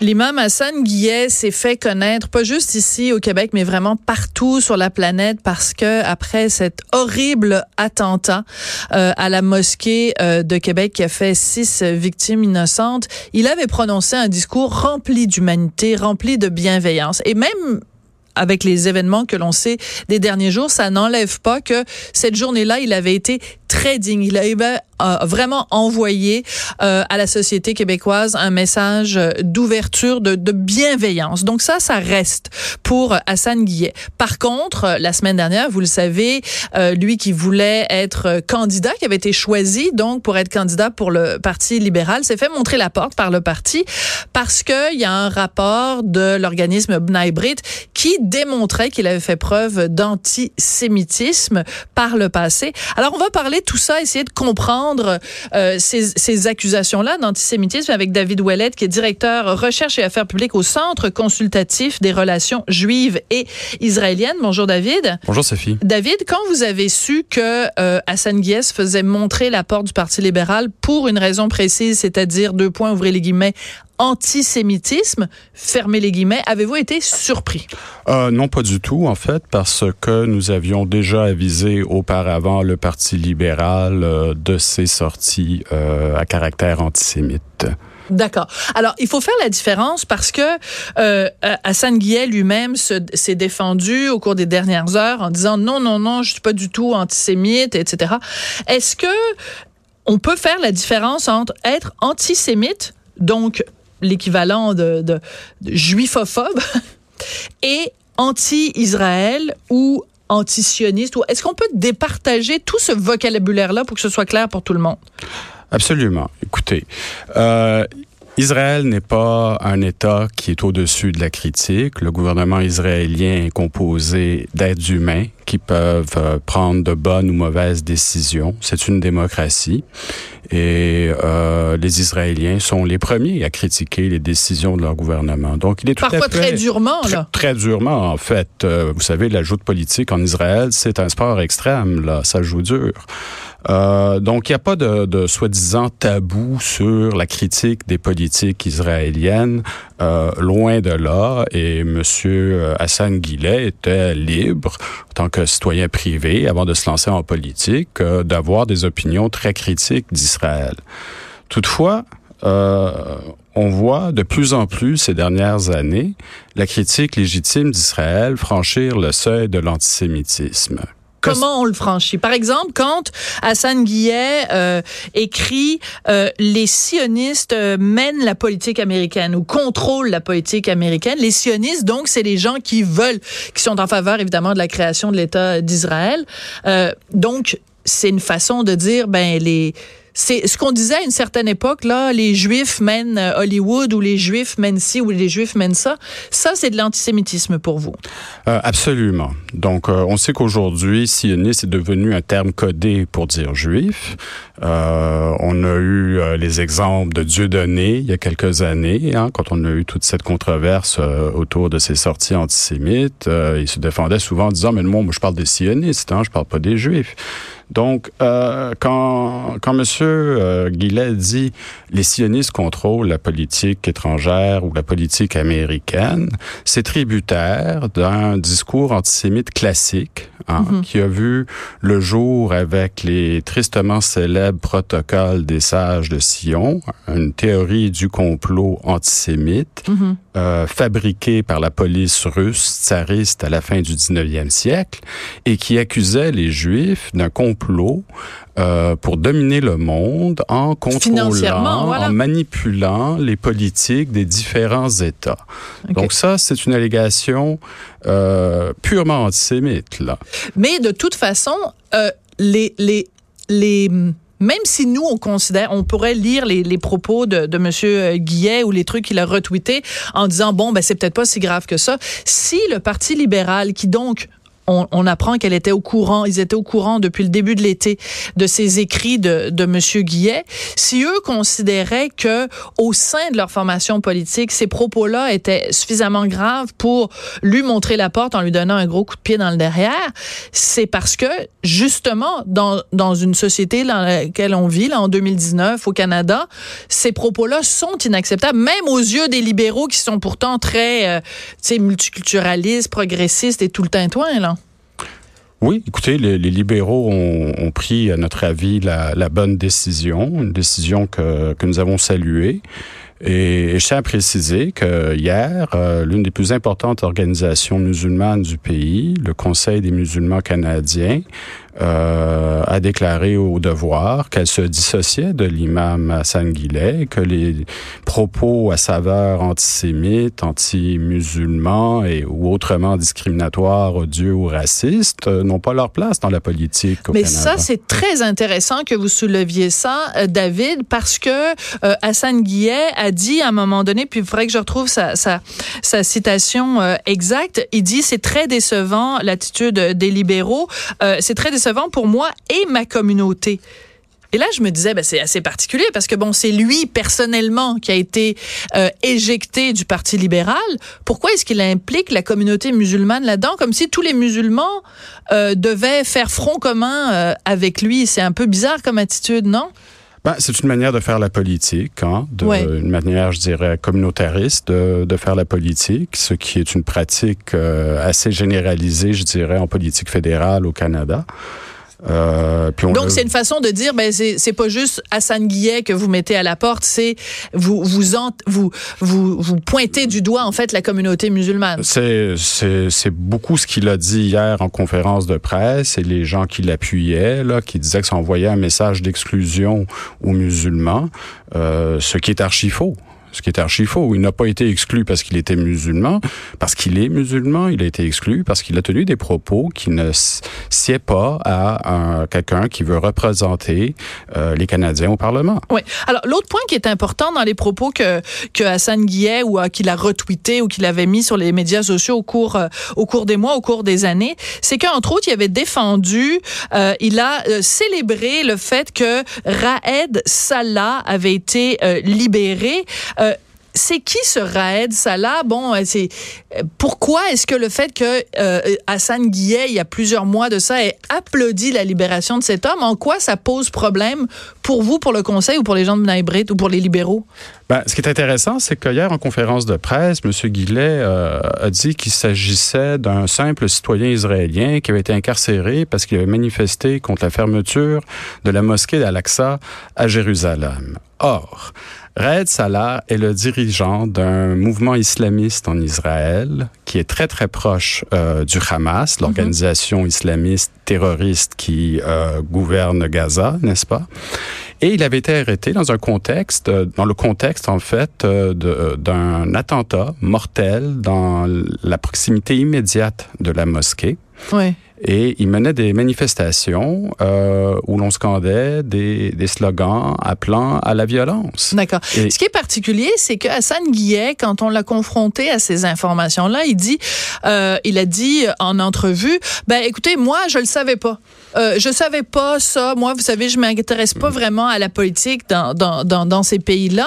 L'imam Hassan Guillet s'est fait connaître, pas juste ici au Québec, mais vraiment partout sur la planète parce que après cet horrible attentat euh, à la mosquée euh, de Québec qui a fait six victimes innocentes, il avait prononcé un discours rempli d'humanité, rempli de bienveillance. Et même avec les événements que l'on sait des derniers jours, ça n'enlève pas que cette journée-là, il avait été très digne. Il avait a vraiment envoyé euh, à la société québécoise un message d'ouverture, de, de, bienveillance. Donc ça, ça reste pour Hassan Guillet. Par contre, la semaine dernière, vous le savez, euh, lui qui voulait être candidat, qui avait été choisi donc pour être candidat pour le Parti libéral, s'est fait montrer la porte par le parti parce que il y a un rapport de l'organisme B'nai Brit qui démontrait qu'il avait fait preuve d'antisémitisme par le passé. Alors on va parler de tout ça, essayer de comprendre euh, ces, accusations-là d'antisémitisme avec David Ouellet, qui est directeur recherche et affaires publiques au Centre consultatif des relations juives et israéliennes. Bonjour David. Bonjour Sophie. David, quand vous avez su que euh, Hassan Guies faisait montrer la porte du Parti libéral pour une raison précise, c'est-à-dire deux points, ouvrez les guillemets, antisémitisme, fermez les guillemets, avez-vous été surpris? Euh, non, pas du tout, en fait, parce que nous avions déjà avisé auparavant le Parti libéral euh, de ses sorties euh, à caractère antisémite. D'accord. Alors, il faut faire la différence parce que euh, Hassan Guillet lui-même s'est défendu au cours des dernières heures en disant non, non, non, je suis pas du tout antisémite, etc. Est-ce que on peut faire la différence entre être antisémite, donc l'équivalent de, juifophobe et anti-Israël ou anti-sioniste? Est-ce qu'on peut départager tout ce vocabulaire-là pour que ce soit clair pour tout le monde? Absolument. Écoutez, euh, Israël n'est pas un État qui est au-dessus de la critique. Le gouvernement israélien est composé d'êtres humains qui peuvent euh, prendre de bonnes ou mauvaises décisions. C'est une démocratie. Et euh, les Israéliens sont les premiers à critiquer les décisions de leur gouvernement. Donc, il est tout Parfois à fait, très durement, là. Très, durement, en fait. Euh, vous savez, la joute politique en Israël, c'est un sport extrême, là. Ça joue dur. Euh, donc, il n'y a pas de, de soi-disant tabou sur la critique des politiques israéliennes, euh, loin de là. Et M. Hassan Guillet était libre, en tant que citoyen privé, avant de se lancer en politique, euh, d'avoir des opinions très critiques d'Israël. Toutefois, euh, on voit de plus en plus ces dernières années la critique légitime d'Israël franchir le seuil de l'antisémitisme. Comment on le franchit? Par exemple, quand Hassan Guillet euh, écrit euh, Les sionistes euh, mènent la politique américaine ou contrôlent la politique américaine, les sionistes, donc, c'est les gens qui veulent, qui sont en faveur, évidemment, de la création de l'État d'Israël. donc, c'est une façon de dire, ben, les c'est ce qu'on disait à une certaine époque, là, les Juifs mènent euh, Hollywood ou les Juifs mènent ci ou les Juifs mènent ça. Ça, c'est de l'antisémitisme pour vous. Euh, absolument. Donc, euh, on sait qu'aujourd'hui, sioniste est devenu un terme codé pour dire juif. Euh, on a eu les exemples de Dieudonné il y a quelques années, hein, quand on a eu toute cette controverse autour de ses sorties antisémites. il se défendait souvent en disant, mais moi, moi je parle des sionistes, hein, je parle pas des juifs. Donc, euh, quand, quand M. Euh, Guillet dit les sionistes contrôlent la politique étrangère ou la politique américaine, c'est tributaire d'un discours antisémite classique hein, mm-hmm. qui a vu le jour avec les tristement célèbres protocoles des sages de Sion, une théorie du complot antisémite. Mm-hmm. Euh, fabriqué par la police russe tsariste à la fin du 19e siècle et qui accusait les Juifs d'un complot euh, pour dominer le monde en contrôlant, en manipulant les politiques des différents États. Donc ça, c'est une allégation euh, purement antisémite. Là. Mais de toute façon, euh, les, les, les même si nous, on considère, on pourrait lire les, les propos de, de M. Guillet ou les trucs qu'il a retweetés en disant, bon, ben, c'est peut-être pas si grave que ça. Si le Parti libéral, qui donc on, apprend qu'elle était au courant, ils étaient au courant depuis le début de l'été de ces écrits de, de Monsieur Guillet. Si eux considéraient que au sein de leur formation politique, ces propos-là étaient suffisamment graves pour lui montrer la porte en lui donnant un gros coup de pied dans le derrière, c'est parce que justement dans dans une société dans laquelle on vit là en 2019 au Canada, ces propos-là sont inacceptables, même aux yeux des libéraux qui sont pourtant très, euh, multiculturalistes, progressistes et tout le tintouin là. Oui, écoutez, les, libéraux ont, pris, à notre avis, la, bonne décision, une décision que, que nous avons saluée. Et, je tiens à préciser que hier, euh, l'une des plus importantes organisations musulmanes du pays, le Conseil des musulmans canadiens, euh, a déclaré au devoir qu'elle se dissociait de l'imam Hassan Guillet, que les propos à saveur antisémite, anti-musulmans et ou autrement discriminatoires, odieux ou racistes euh, n'ont pas leur place dans la politique. Au Mais ça, c'est très intéressant que vous souleviez ça, David, parce que Hassan Guillet a dit à un moment donné, puis il faudrait que je retrouve sa, citation exacte, il dit c'est très décevant l'attitude des libéraux, c'est très décevant pour moi et ma communauté. Et là, je me disais, ben, c'est assez particulier parce que bon, c'est lui personnellement qui a été euh, éjecté du Parti libéral. Pourquoi est-ce qu'il implique la communauté musulmane là-dedans, comme si tous les musulmans euh, devaient faire front commun euh, avec lui. C'est un peu bizarre comme attitude, non? Ben, c'est une manière de faire la politique, hein, de, une manière, je dirais, communautariste de, de, faire la politique, ce qui est une pratique euh, assez généralisée, je dirais, en politique fédérale au Canada. Euh, Donc c'est une façon de dire ben c'est pas juste Hassan Guillet que vous mettez à la porte, c'est vous vous, vous vous vous pointez du doigt en fait la communauté musulmane. C'est c'est beaucoup ce qu'il a dit hier en conférence de presse et les gens qui l'appuyaient là qui disaient que ça envoyait un message d'exclusion aux musulmans, euh, ce qui est archi faux ce qui est archi faux. Il n'a pas été exclu parce qu'il était musulman, parce qu'il est musulman, il a été exclu parce qu'il a tenu des propos qui ne sied pas à quelqu'un qui veut représenter euh, les Canadiens au Parlement. Oui. Alors, l'autre point qui est important dans les propos que, que Hassan Guillet ou euh, qu'il a retweeté ou qu'il avait mis sur les médias sociaux au cours, euh, au cours des mois, au cours des années, c'est qu'entre autres, il avait défendu, il a célébré le fait que Raed Salah avait été libéré c'est qui ce Raed Salah? Bon, euh, c'est euh, pourquoi est-ce que le fait que euh, Hassan Guillet, il y a plusieurs mois de ça, ait applaudi la libération de cet homme En quoi ça pose problème pour vous, pour le Conseil ou pour les gens de Bnei ou pour les libéraux? Ben, ce qui est intéressant, c'est qu'hier, en conférence de presse, M. Guillet a dit qu'il s'agissait d'un simple citoyen israélien qui avait été incarcéré parce qu'il avait manifesté contre la fermeture de la mosquée d'Al-Aqsa à Jérusalem. Or, Raed Salah est le dirigeant d'un mouvement islamiste en Israël qui est très très proche euh, du Hamas, mhm. l'organisation islamiste terroriste qui euh, gouverne Gaza, n'est-ce pas? Et il avait été arrêté dans un contexte, euh, dans le contexte en fait d'un attentat mortel dans la proximité immédiate de la mosquée. Oui et il menait des manifestations euh, où l'on scandait des, des, slogans appelant à la violence. D'accord. Ce qui est particulier, c'est que Hassan Guillet, quand on l'a confronté à ces informations-là, il dit, euh, il a dit en entrevue, ben écoutez, moi je le savais pas. Euh, je savais pas ça. Moi, vous savez, je m'intéresse pas vraiment à la politique dans dans dans, dans ces pays-là.